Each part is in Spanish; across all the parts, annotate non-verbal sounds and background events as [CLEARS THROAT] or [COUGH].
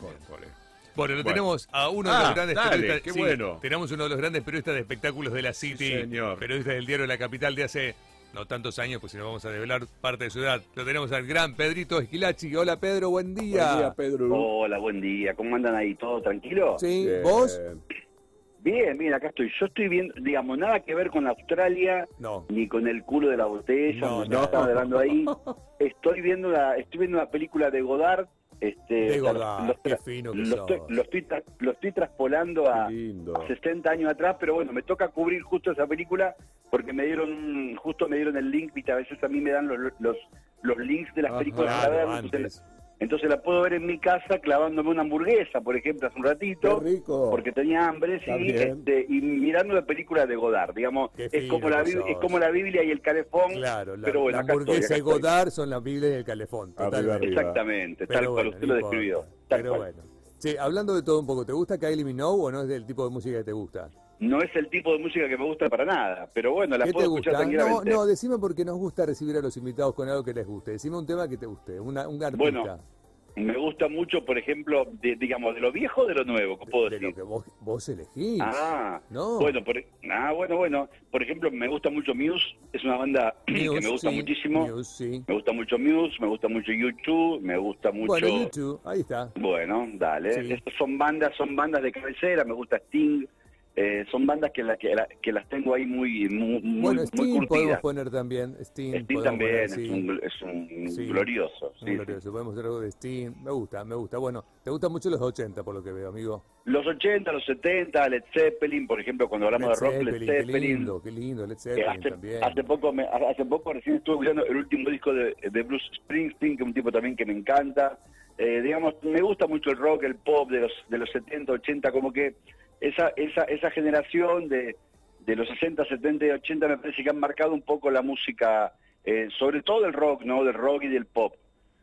Bueno, lo Bueno. tenemos a uno de Ah, los grandes dale, periodistas. qué sí, bueno. Tenemos uno de los grandes periodistas de espectáculos de la City. señor. Periodista del diario La Capital de hace no tantos años, pues si no vamos a develar parte de su edad. Lo tenemos al gran Pedrito Esquilachi. Hola Pedro, buen día. Buen día, Pedro. Hola, buen día. ¿Cómo andan ahí? ¿Todo tranquilo? Sí, Bien. ¿vos? Bien, bien, acá estoy. Yo estoy viendo, digamos, nada que ver con Australia, No. ni con el culo de la botella, No, no, no. estaba hablando ahí. [LAUGHS] Estoy viendo la, estoy viendo una película de Godard. Este, De o sea, Godard, lo- qué fino que lo sos. estoy, lo, estoy tra- lo estoy traspolando a, a 60 años atrás, pero bueno, me toca cubrir justo esa película porque me dieron, justo me dieron el link, viste, a veces a mí me dan los, los, los links de las Ajá, películas para ver, entonces, la puedo ver en mi casa clavándome una hamburguesa, por ejemplo, hace un ratito Qué rico. porque tenía hambre, sí, este, y mirando la película de Godard, digamos, Qué es como la sos. es como la Biblia y el calefón, Claro, la, pero bueno, la estoy, hamburguesa acá y estoy. Godard son la Biblia y el calefón. Arriba, arriba. exactamente, Pero tal cual usted no lo describió, tal Pero cual. bueno. Che, hablando de todo un poco, ¿te gusta Kylie Minogue o no es del tipo de música que te gusta? No es el tipo de música que me gusta para nada, pero bueno, la ¿Qué puedo te escuchar gusta? No, tranquilamente. no, decime porque nos gusta recibir a los invitados con algo que les guste. Decime un tema que te guste, una, un artista. Bueno, Me gusta mucho, por ejemplo, de, digamos, de lo viejo o de lo nuevo, ¿qué puedo de decir? lo que vos, vos elegís. Ah, No. bueno, por, ah, bueno, bueno. Por ejemplo, me gusta mucho Muse, es una banda [CLEARS THROAT] que me gusta sí, muchísimo. Muse, sí. Me gusta mucho Muse, me gusta mucho YouTube, me gusta mucho. Bueno, YouTube, ahí está. Bueno, dale. Sí. Estas son bandas, son bandas de cabecera, me gusta Sting. Eh, son bandas que, la, que, la- que las tengo ahí muy, muy, muy, bueno, muy podemos poner también. Sting podemos también poner, es, sí. un, es un Sí. glorioso. Un sí, glorioso. Podemos hacer algo de Sting. Me gusta, me gusta. Bueno, te gustan mucho los 80 por lo que veo, amigo. Los 80, los 70, Led Zeppelin, por ejemplo, cuando hablamos de rock, Led Qué Zeppelin. lindo, qué lindo, Led Eh, Zeppelin hace, también. hace poco me- hace poco recién estuve escuchando el último disco de, de Bruce Springsteen que es un tipo también que me encanta Eh, digamos me gusta mucho el rock el pop de los de los 70 80 como que esa esa esa generación de de los 60 70 y 80 me parece que han marcado un poco la música eh, sobre todo el rock no del rock y del pop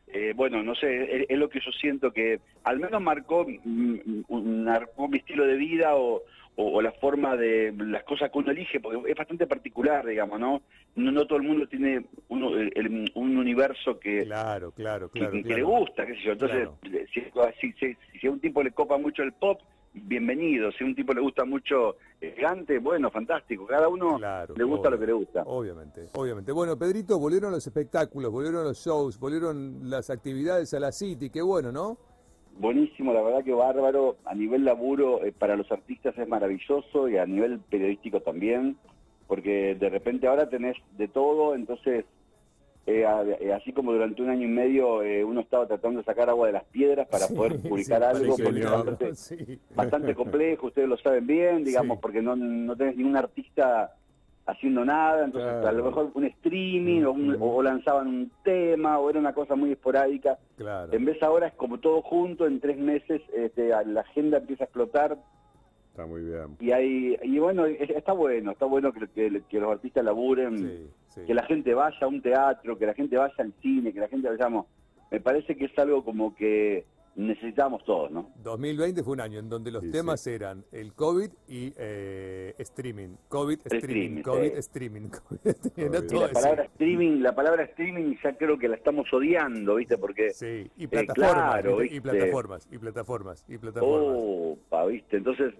Eh, bueno, no sé, es, es lo que yo siento que al menos marcó, mm, un- marcó mi estilo de vida o, o- o la forma de las cosas que uno elige, porque es bastante particular, digamos, ¿no? No, no todo el mundo tiene uno- el- el- un universo que, Claro, claro, claro. que claro. le gusta, qué sé yo. Entonces, si, si- si- si a un tipo le copa mucho el pop, bienvenido. Si a un tipo le gusta mucho el gigante, bueno, fantástico. Cada uno Claro, le gusta lo que le gusta. Obviamente, obviamente. Bueno, Pedrito, volvieron los espectáculos, volvieron los shows, volvieron las actividades a la City, qué bueno, ¿no? Buenísimo, la verdad que bárbaro. A nivel laburo, eh, para los artistas es maravilloso y a nivel periodístico también, porque de repente ahora tenés de todo, entonces, eh, eh, así como durante un año y medio eh, uno estaba tratando de sacar agua de las piedras para poder publicar Sí, algo, porque es bastante, [LAUGHS] Sí. bastante complejo, ustedes lo saben bien, digamos, porque no, no tenés ningún artista haciendo nada, entonces Claro. a lo mejor un streaming o, un- o lanzaban un tema o era una cosa muy esporádica. Claro. En vez ahora es como todo junto, en tres meses este, la agenda empieza a explotar Está muy bien. y hay y bueno, es- está bueno, está bueno que, que- que los artistas laburen, Sí, sí. que la gente vaya a un teatro, que la gente vaya al cine, que la gente vayamos. Me parece que es algo como que necesitamos todos, ¿no? 2020 fue un año en donde los Sí, temas eran el COVID y eh, streaming. COVID, streaming, streaming, COVID, sí. streaming. [LAUGHS] COVID, streaming, Y Y todo la eso. palabra streaming, la palabra streaming ya creo que la estamos odiando, ¿viste? Porque Sí, y Eh, plataformas, claro, ¿viste? y ¿viste? plataformas, y plataformas, y plataformas. Opa, ¿viste? Entonces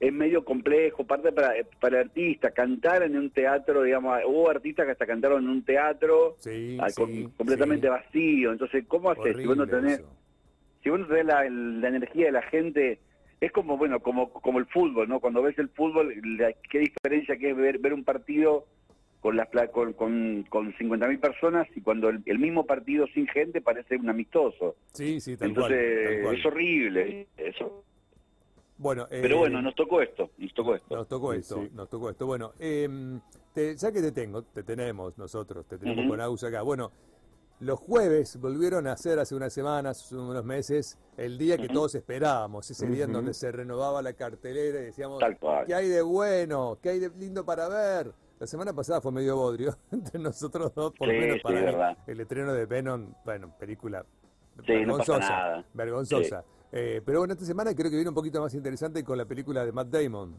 es medio complejo, parte para, para artistas, cantar en un teatro, digamos, hubo artistas que hasta cantaron en un teatro Sí, ah, sí, completamente sí. vacío, entonces ¿cómo haces? Si vos no tenés, si vos no tenés la, la energía de la gente, es como, bueno, como, como el fútbol, ¿no? Cuando ves el fútbol, la- qué diferencia que es ver, ver un partido con las con, con, con 50.000 personas y cuando el, el mismo partido sin gente parece un amistoso. Sí, sí, tal Entonces cual, tal cual. es horrible. Eso. Bueno, eh, Pero bueno, nos tocó esto, nos tocó esto. Nos tocó esto, sí. nos tocó esto. Bueno, em, te- ya que te tengo, te tenemos nosotros, te tenemos Ujú. con Agus acá. Bueno, los jueves volvieron a ser hace unas semanas, hace unos meses, el día que todos esperábamos, ese día en donde se renovaba la cartelera y decíamos, Tal cual. ¿qué hay de bueno? ¿Qué hay de lindo para ver? La semana pasada fue medio bodrio [LAUGHS] entre nosotros dos, por lo Sí, menos sí, para mí. El estreno de Venom, bueno, película Sí, no pasa vergonzosa, nada. vergonzosa. Eh, pero bueno, esta semana creo que viene un poquito más interesante con la película de Matt Damon.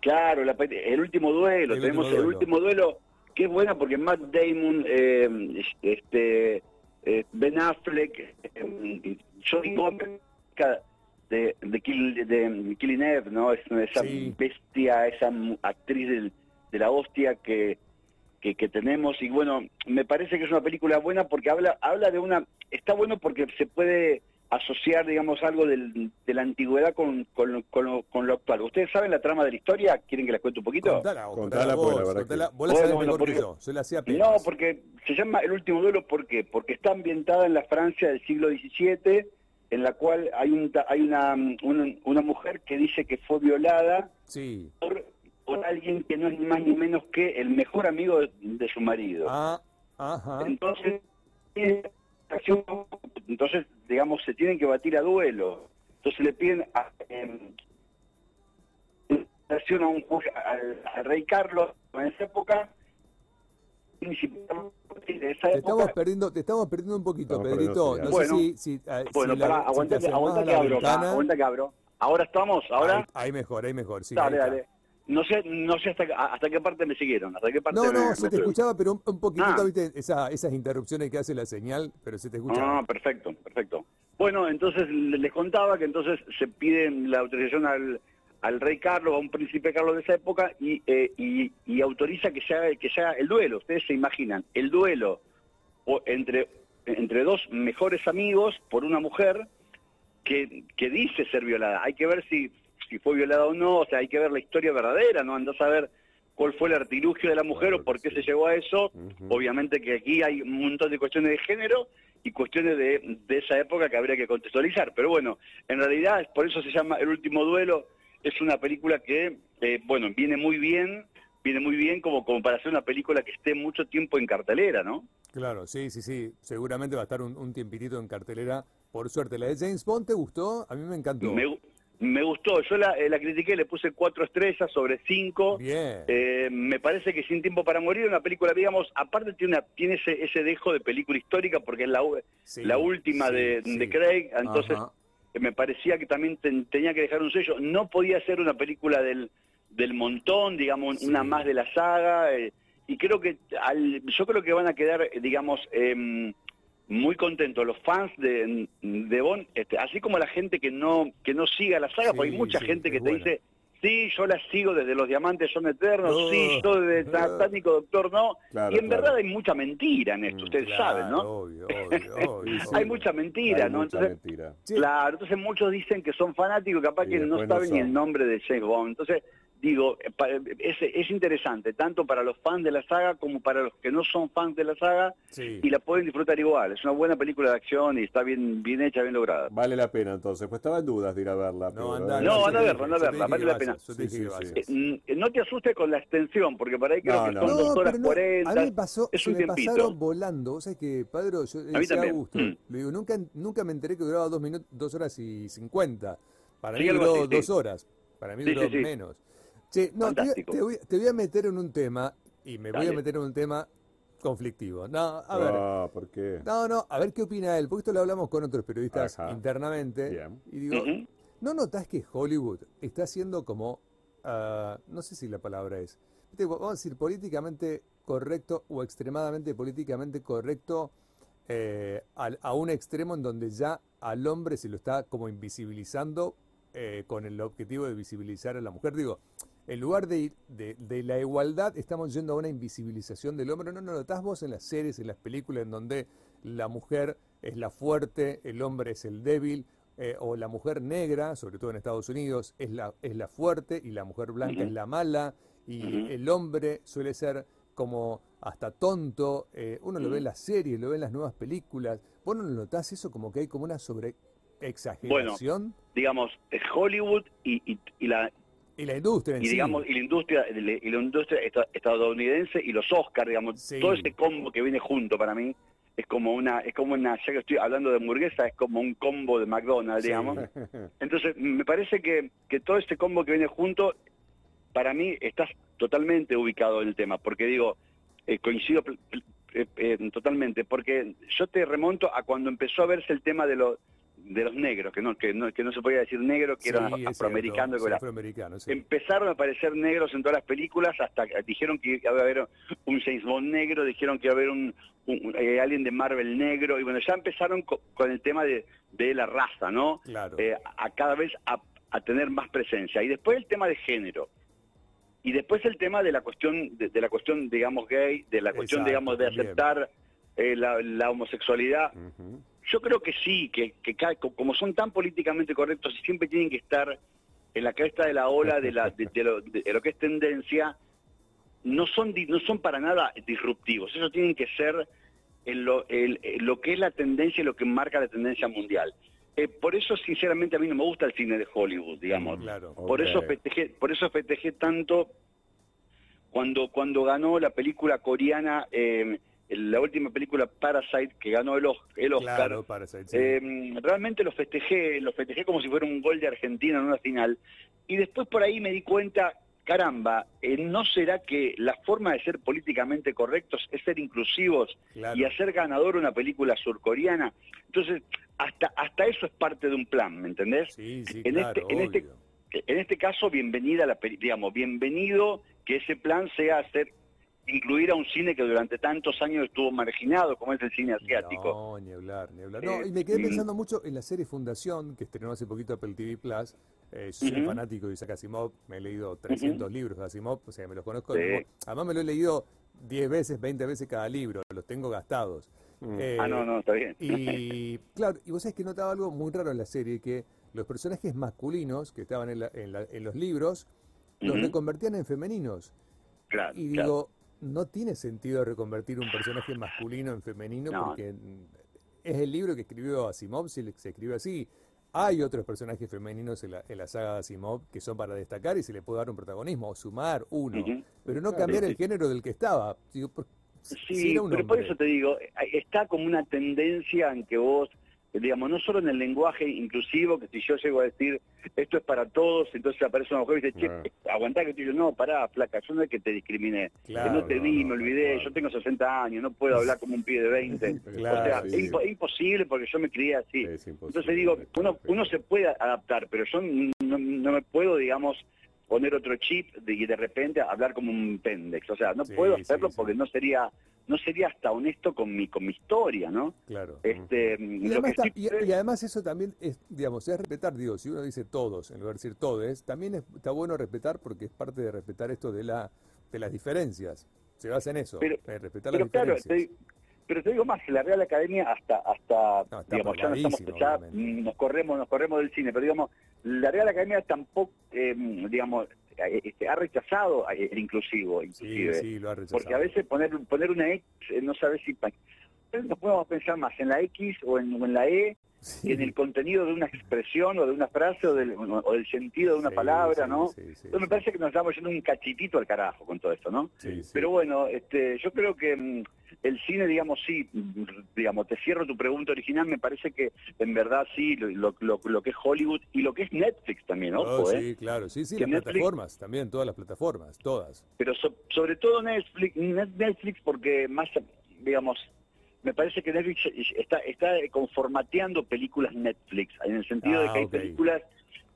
Claro, la el último duelo, El tenemos último el último duelo, que es buena porque Matt Damon, eh, este, eh, Ben Affleck, eh, Jodie Comer, cada- de, Kill, de Killing Eve, ¿no? Es esa Sí. bestia, esa actriz del- de la hostia que, que, que tenemos. Y bueno, me parece que es una película buena porque habla, habla de una... Está bueno porque se puede asociar, digamos, algo del- de la antigüedad con, con, lo- con lo, con lo actual. ¿Ustedes saben la trama de la historia? ¿Quieren que les cuente un poquito? Contala, Contala, contala pues, vos, la contala. Vos la Bueno, sabés bueno, mejor que porque- yo. Yo la hacía No, porque se llama El último duelo, ¿por qué? Porque está ambientada en la Francia del siglo XVII, en la cual hay, un, ta- hay una, una, una mujer que dice que fue violada Sí. por, por alguien que no es ni más ni menos que el mejor amigo de, de su marido. Ah, ajá. Entonces, acción- entonces, digamos, se tienen que batir a duelo. Entonces le piden a, em, a un juez, al, al rey Carlos en esa época. De esa Te época estamos perdiendo, te estamos perdiendo un poquito, Pedrito. No señal. sé si, si, eh, bueno, si la- aguanta, que, abro, aguanta que abro. Ahora estamos, ahora. Ahí, ahí mejor, ahí mejor. Sí, dale, ahí dale. No sé, no sé hasta, hasta qué parte me siguieron, hasta qué parte No, no, me se te escuchaba, pero un, un poquitito, Ah. viste, esa- esas interrupciones que hace la señal, pero se te escuchaba. Ah, perfecto, perfecto. Bueno, entonces le- les contaba que entonces se piden la autorización al, al rey Carlos, a un príncipe Carlos de esa época, y, eh, y, y autoriza que se, haga, que se haga el duelo. Ustedes se imaginan, el duelo entre, entre dos mejores amigos por una mujer que, que dice ser violada. Hay que ver si, si fue violada o no, o sea, hay que ver la historia verdadera, ¿no? Andás a ver cuál fue el artilugio de la mujer Claro o por qué sí. se llegó a eso. Obviamente que aquí hay un montón de cuestiones de género y cuestiones de, de esa época que habría que contextualizar. Pero bueno, en realidad, por eso se llama El Último Duelo, es una película que, eh, bueno, viene muy bien, viene muy bien como, como para hacer una película que esté mucho tiempo en cartelera, ¿no? Claro, sí, sí, sí. Seguramente va a estar un, un tiempitito en cartelera. Por suerte, ¿la de James Bond te gustó? A mí me encantó. Me, me gustó, yo la, eh, la critiqué, le puse cuatro estrellas sobre cinco. Bien. Eh, me parece que Sin Tiempo para Morir, una película, digamos, aparte tiene, una, tiene ese, ese dejo de película histórica porque es la, Sí, la última sí, de, sí. de Craig, entonces Ajá. eh, me parecía que también ten- tenía que dejar un sello. No podía ser una película del, del montón, digamos, una más de la saga, eh, y creo que al, yo creo que van a quedar, digamos, em, muy contentos los fans de, de Bond, este, así como la gente que no que no siga la saga, Sí, porque hay mucha sí, gente que te dice, sí, yo la sigo desde Los Diamantes Son Eternos, No. sí, yo desde [LAUGHS] Satánico Doctor No, Claro, y en claro. verdad hay mucha mentira en esto, Mm, ustedes Claro, saben, ¿no? Obvio, obvio, [LAUGHS] obvio. Hay mucha mentira, Hay ¿no? mucha Entonces, mentira. Claro, entonces muchos dicen que son fanáticos, capaz que no saben ni el nombre de James Bond. Entonces, digo, eh, pa- es, es interesante, tanto para los fans de la saga como para los que no son fans de la saga, Sí. y la pueden disfrutar igual. Es una buena película de acción y está bien bien hecha, bien lograda. Vale la pena entonces, pues estaba en dudas de ir a verla. No, anda, No, anda a verla, anda a verla, vale la pena. Sí, sí. Eh, no te asustes con la extensión, porque para ahí creo No, que no, son no. dos horas cuarenta. a mí me pasó, es un me tiempito. pasaron volando. Vos sabés que, Padre, yo le mí a también. Augusto, Mm. le digo, nunca, nunca me enteré que duraba dos, minutos, dos horas y cincuenta. Para Sí, mí duró así, sí. dos horas. Para mí Sí, duró sí, sí. menos. Che, no, te, voy a- Fantástico. te voy, te voy a meter en un tema, y me voy a meter en un tema conflictivo. No, a ver. Ah, ¿por qué? No, no, a ver qué opina él, porque esto lo hablamos con otros periodistas Ajá. internamente. Bien. Y digo. ¿no notás que Hollywood está haciendo como, ah, no sé si la palabra es, viste, vamos a decir políticamente correcto o extremadamente políticamente correcto eh, al- a un extremo en donde ya al hombre se lo está como invisibilizando eh, con el objetivo de visibilizar a la mujer? Digo, en lugar de, ir- de, de la igualdad, estamos yendo a una invisibilización del hombre. ¿No no notás vos en las series, en las películas, en donde la mujer es la fuerte, el hombre es el débil, eh, o la mujer negra, sobre todo en Estados Unidos, es la, es la fuerte y la mujer blanca es la mala, y el hombre suele ser como hasta tonto. eh, uno lo ve en las series, lo ve en las nuevas películas. ¿Vos no lo notás eso como que hay como una sobre exageración? Digamos, es Hollywood y, y, y la, y la industria en y sí. digamos y la industria y la industria esta- estadounidense y los Oscars digamos Sí. todo ese combo que viene junto para mí es como una es como una ya que estoy hablando de hamburguesa es como un combo de McDonald's Sí. digamos [LAUGHS] entonces me parece que que todo ese combo que viene junto para mí estás totalmente ubicado en el tema porque digo eh, coincido eh, eh, totalmente porque yo te remonto a cuando empezó a verse el tema de los de los negros, que no, que no, que no se podía decir negro, que eran Sí, afroamericanos. cierto, afroamericano, sí. Empezaron a aparecer negros en todas las películas, hasta dijeron que iba a haber un James Bond negro, dijeron que iba a haber un, un- eh, alguien de Marvel negro, y bueno, ya empezaron co- con, el tema de, de la raza, ¿no? Claro. Eh, a cada vez a, a tener más presencia. Y después el tema de género. Y después el tema de la cuestión, de, de la cuestión, digamos, gay, de la cuestión, Exacto, digamos, de aceptar eh, la, la homosexualidad. Yo creo que sí, que, como son tan políticamente correctos y siempre tienen que estar en la cresta de la ola de, la, de, de lo, de lo que es tendencia, no son, no son para nada disruptivos. Ellos tienen que ser en lo, el- en lo que es la tendencia y lo que marca la tendencia mundial. Eh, por eso, sinceramente, a mí no me gusta el cine de Hollywood, digamos. Claro. Por eso festejé, por eso festejé tanto cuando cuando ganó la película coreana, eh, la última película Parasite que ganó el, Os- el Oscar. Claro, Parasite, sí. Eh, realmente lo festejé, lo festejé como si fuera un gol de Argentina en una final. Y después por ahí me di cuenta, caramba, eh, ¿no será que la forma de ser políticamente correctos es ser inclusivos Claro. y hacer ganador una película surcoreana? Entonces, hasta hasta eso es parte de un plan, ¿me entendés? Sí, sí, en claro, este- en este-. En este caso, bienvenida a la digamos, bienvenido que ese plan sea hacer incluir a un cine que durante tantos años estuvo marginado, como es el cine asiático. No, ni hablar, ni hablar. No, Eh, y me quedé mm. pensando mucho en la serie Fundación, que estrenó hace poquito Apple TV Plus. Eh, yo soy fanático de Isaac Asimov, me he leído 300 libros de Asimov, o sea, me los conozco. Sí. Además me lo he leído 10 veces, 20 veces cada libro, los tengo gastados. Mm. Eh, ah, no, no, está bien. Y claro, y vos sabés que notaba algo muy raro en la serie, que los personajes masculinos que estaban en, la- en la- en los libros, los reconvertían en femeninos. Claro, Y digo, no tiene sentido reconvertir un personaje masculino en femenino No. porque mm, es el libro que escribió Asimov, le- se escribió así. Hay otros personajes femeninos en la, en la saga de Asimov que son para destacar y se le puede dar un protagonismo, o sumar uno, pero no cambiar el género del que estaba. Si Sí, pero por eso te digo, eh, está como una tendencia en que vos, digamos, no solo en el lenguaje inclusivo, que si yo llego a decir esto es para todos, entonces aparece una mujer y dice, che, eh, aguantá que digo, no, pará, flaca, yo no es que te discriminé, que no te vi, no, me olvidé, yo tengo 60 años, no puedo hablar como un pibe de 20. Claro, [LAUGHS] o sea, sí, es, imposible porque yo me crié así. Entonces digo, uno, uno se puede adaptar, pero yo no, no me puedo, digamos, poner otro chip de, y de repente hablar como un pendex. O sea, no Sí, puedo hacerlo sí. porque no sería no sería hasta honesto con mi con mi historia, ¿no? Claro. Este, Y además, ta- sí y- y además eso también es, digamos, es respetar, digo, si uno dice todos, en lugar de decir todes, también es- está bueno respetar porque es parte de respetar esto de la de las diferencias. Se basa en eso, Pero- en respetar pero las claro, diferencias. te, pero te digo más, que la Real Academia hasta hasta No, digamos, ya, no estamos, ya obviamente. nos corremos nos corremos del cine, pero digamos, la Real Academia tampoco eh, digamos eh, este, ha rechazado el inclusivo, inclusive. sí, lo ha rechazado. Porque a veces poner poner una X, eh, no sabes si... Nos podemos pensar más en la X o en, o en la E, Sí. en el contenido de una expresión o de una frase o del, o del sentido de una Sí, palabra, ¿no? Entonces me parece que nos estamos yendo un cachitito al carajo con todo esto, ¿no? Pero bueno, este, yo creo que mm, el cine, digamos, sí, mm, digamos, te cierro tu pregunta original, me parece que en verdad sí, lo, lo, lo- que es Hollywood y lo que es Netflix también, Oh, ojo, ¿eh? sí, claro, sí, sí, Que las Netflix- plataformas, también, todas las plataformas, todas. pero so- sobre todo Netflix, Net- Netflix porque más, digamos, me parece que Netflix está, está conformateando películas Netflix, en el sentido de Ah, que hay ok. películas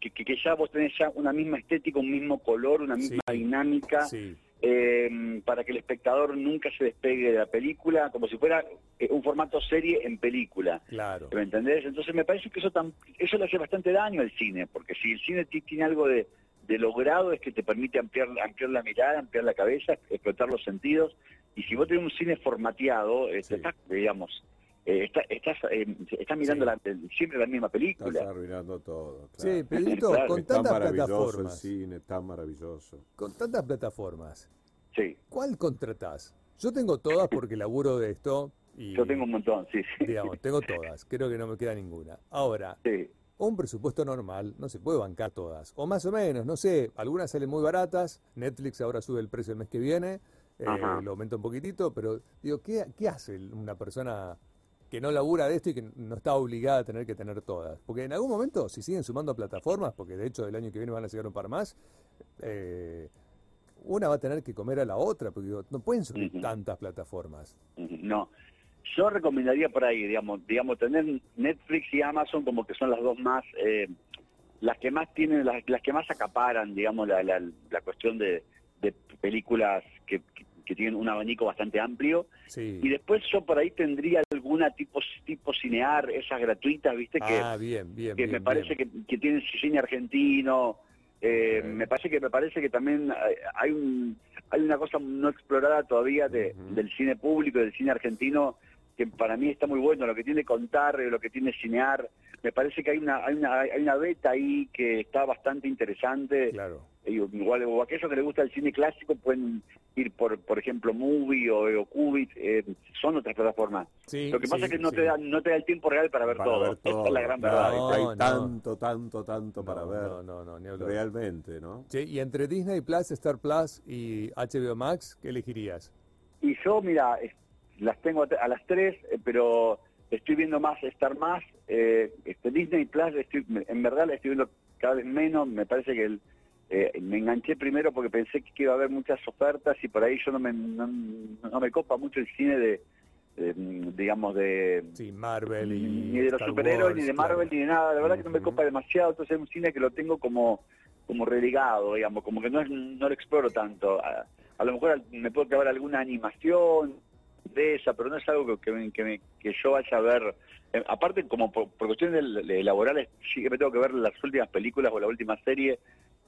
que, que, que ya vos tenés ya una misma estética, un mismo color, una misma Sí. dinámica, Sí, eh, para que el espectador nunca se despegue de la película, como si fuera eh, un formato serie en película. claro. ¿Me entendés? Entonces me parece que eso eso le hace bastante daño al cine, porque si el cine ti- tiene algo de, de logrado es que te permite ampliar, ampliar la mirada, ampliar la cabeza, explotar los sentidos, y si vos tenés un cine formateado, este, Sí. estás, digamos, eh, está- estás, eh, estás mirando Sí. la- siempre la misma Estás película. arruinando todo. Sí, Claro. Pedrito, Claro, con tantas maravilloso el plataformas, cine, tan maravilloso. con tantas plataformas, Sí, ¿cuál contratás? Yo tengo todas porque laburo de esto y, yo tengo un montón, sí, sí. digamos, tengo todas, creo que no me queda ninguna. Ahora, Sí. Un presupuesto normal no se puede bancar todas, o más o menos, no sé, algunas salen muy baratas, Netflix ahora sube el precio el mes que viene, eh, lo aumenta un poquitito, pero digo, ¿qué, ¿qué hace una persona que no labura de esto y que no está obligada a tener que tener todas? Porque en algún momento, si siguen sumando plataformas, porque de hecho el año que viene van a llegar un par más, eh, una va a tener que comer a la otra, porque digo, no pueden subir tantas plataformas. No. Yo recomendaría por ahí, digamos, digamos tener Netflix y Amazon como que son las dos más, eh, las que más tienen, las, las que más acaparan, digamos, la, la, la cuestión de, de películas que, que, que tienen un abanico bastante amplio. Sí. Y después yo por ahí tendría alguna tipo tipo cinear, esas gratuitas, viste, que, ah, bien, bien, que bien, me parece que, que tienen cine argentino. Eh. Me parece que me parece que también hay- un hay una cosa no explorada todavía de, del cine público, del cine argentino, que para mí está muy bueno, lo que tiene contar, lo que tiene cinear. Me parece que hay una hay una hay una beta ahí que está bastante interesante. Claro. Igual, o aquellos que les gusta el cine clásico pueden ir por, por ejemplo, Movie o, o Qubit, eh, son otras plataformas. Sí, Lo que pasa sí, es que no sí. te da no te da el tiempo real para ver Para todo. ver es la gran verdad. No, hay no. tanto, tanto, tanto para ver. No, no, no, ni. Realmente, ¿no? Che, y entre Disney Plus, Star Plus y HBO Max, ¿qué elegirías? Y yo, mira, las tengo a las tres, eh, pero estoy viendo más Star Más. Eh, este Disney Plus, estoy, en verdad la estoy viendo cada vez menos. Me parece que el, eh, me enganché primero porque pensé que iba a haber muchas ofertas y por ahí yo no me, no, no me copa mucho el cine de, de, digamos, de... Sí, Marvel y. ni de los superhéroes, ni de Marvel, claro. ni de nada. La verdad que no me copa demasiado. Entonces es un cine que lo tengo como como relegado, digamos, como que no, es- no lo exploro tanto. A, a lo mejor me puedo clavar alguna animación de esa, pero no es algo que, que, que, me- que yo vaya a ver. Eh, aparte, como por, por cuestiones de, de laborales, sí que me tengo que ver las últimas películas o la última serie,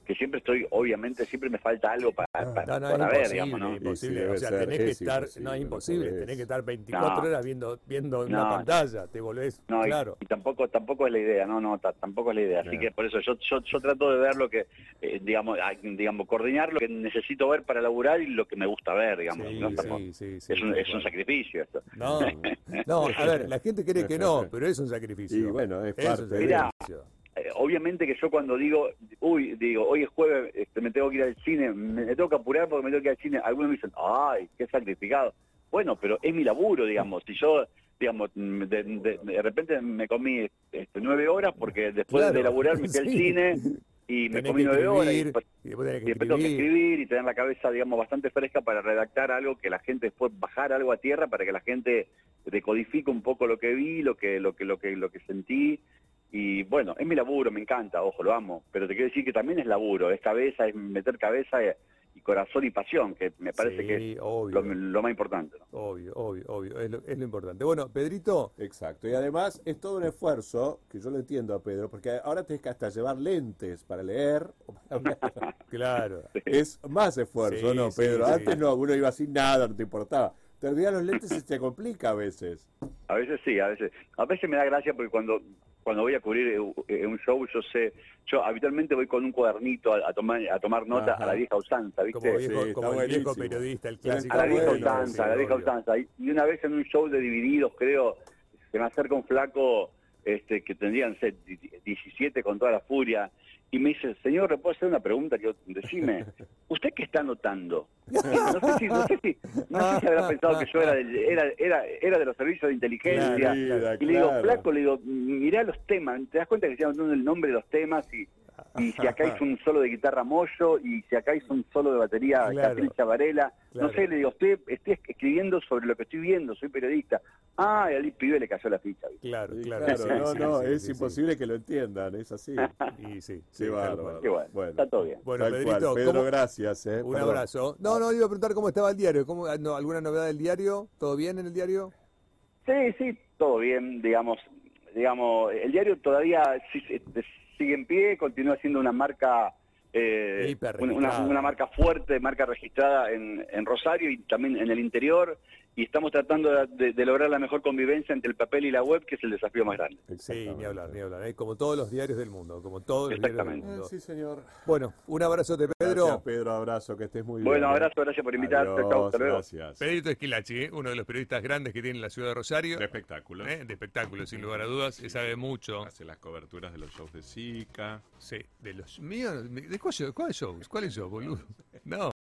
que siempre estoy, obviamente, siempre me falta algo para, para, No, no, es para ver, imposible, digamos, ¿no? imposible. Sí, o sea, ser, tenés que es estar, no es imposible, tenés que estar 24 No. horas viendo viendo una pantalla, te volvés, y- claro. y, tampoco tampoco es la idea, no, no, ta- tampoco es la idea. Así que por eso yo, yo, yo trato de ver lo que, eh, digamos, digamos, coordinar lo que necesito ver para laburar y lo que me gusta ver, digamos. Sí, sí, sí, sí, es, un, es un sacrificio esto. No, [LAUGHS] no, a ver, la gente cree que no, [LAUGHS] pero es un sacrificio. Y bueno, es Es un parte de- Mirá, sacrificio. Eh, obviamente que yo cuando digo, uy, digo, hoy es jueves, este, me tengo que ir al cine, me, me tengo que apurar porque me tengo que ir al cine, algunos me dicen, ay, qué sacrificado. Bueno, pero es mi laburo, digamos, si yo, digamos, mm, de, de- de repente me comí este, nueve horas porque después Claro, de laburar me fui al [LAUGHS] sí. cine y me Tenés comí nueve horas y y y después tengo que escribir y tener la cabeza, digamos, bastante fresca para redactar algo que la gente después bajar algo a tierra para que la gente decodifique un poco lo que vi, lo que, lo que, lo que, lo que sentí. Y bueno, es mi laburo, me encanta, ojo, lo amo. Pero te quiero decir que también es laburo, es cabeza, es meter cabeza y, corazón y pasión, que me parece Sí, que es obvio, lo, lo más importante. ¿no? obvio, obvio, obvio, es lo, es lo importante. Bueno, Pedrito, Exacto. Y además es todo un esfuerzo, que yo lo entiendo a Pedro, porque ahora tenés que hasta llevar lentes para leer. o para hablar. [LAUGHS] claro. [LAUGHS] es más esfuerzo, Sí, ¿no, Pedro? sí. Antes no, uno iba sin nada, no te importaba. Te olvidas los lentes y se te complica a veces. A veces sí, a veces. A veces me da gracia porque cuando cuando voy a cubrir eh, eh, un show, yo sé, yo habitualmente voy con un cuadernito a, a tomar a tomar nota Ajá. a la vieja usanza, ¿viste? Como viejo, Sí, como está el viejo periodista, el clásico. a la vieja bueno, usanza, sí, a la vieja obvio. usanza. Y y una vez en un show de Divididos, creo, se me acerca un flaco este, que tendrían ser 17 con toda la furia, y me dice, señor, ¿le puedo hacer una pregunta? Que yo, decime, ¿usted qué está notando? No sé si, no sé si, no sé si habrá pensado que yo era, del- era, era, era de los servicios de inteligencia. Claro, y le digo, claro. flaco, le digo, mirá los temas, te das cuenta que estoy anotando el nombre de los temas y, y si acá hizo un solo de guitarra Moyo y si acá hizo un solo de batería Claro. Catril Chavarela, Claro. no sé, le digo, estoy, estoy escribiendo sobre lo que estoy viendo, soy periodista. Ah, y al pibe le cayó la ficha. ¿viste? Claro, claro. no, sí, no, sí, es sí, sí. imposible que lo entiendan, es así. [LAUGHS] Y sí, sí, bárbaro. Qué bueno, Bueno. está todo bien. Bueno, Tal Pedrito. Pedro, ¿cómo- gracias. Eh. Un Perdón. abrazo. No, no, iba a preguntar cómo estaba el diario. ¿Cómo, ah, no, ¿Alguna novedad del diario? ¿Todo bien en el diario? Sí, sí, todo bien, digamos, digamos, el diario todavía sí- sigue en pie, continúa siendo una marca eh, Hiper una, una- registrada. una marca fuerte, marca registrada en, en Rosario y también en el interior, y estamos tratando de, de- de lograr la mejor convivencia entre el papel y la web, que es el desafío más grande. Sí, ni hablar, ni hablar. ¿eh? Como todos los diarios del mundo, como todos los diarios del Exactamente. mundo. Eh, sí, señor. Bueno, un abrazote, Pedro. Gracias, Pedro. Abrazo, que estés muy bien. Bueno, ¿eh? abrazo, gracias por invitar. Chau, chau, Adiós, hasta luego. Gracias. Pedrito Esquilachi, ¿eh? uno de los periodistas grandes que tiene la ciudad de Rosario. De espectáculos. ¿eh? De espectáculos, sin lugar a dudas. Se sabe mucho. Hace las coberturas de los shows de Zika. Sí, de los míos. ¿De cuáles cuál shows? ¿Cuáles shows, boludo? No.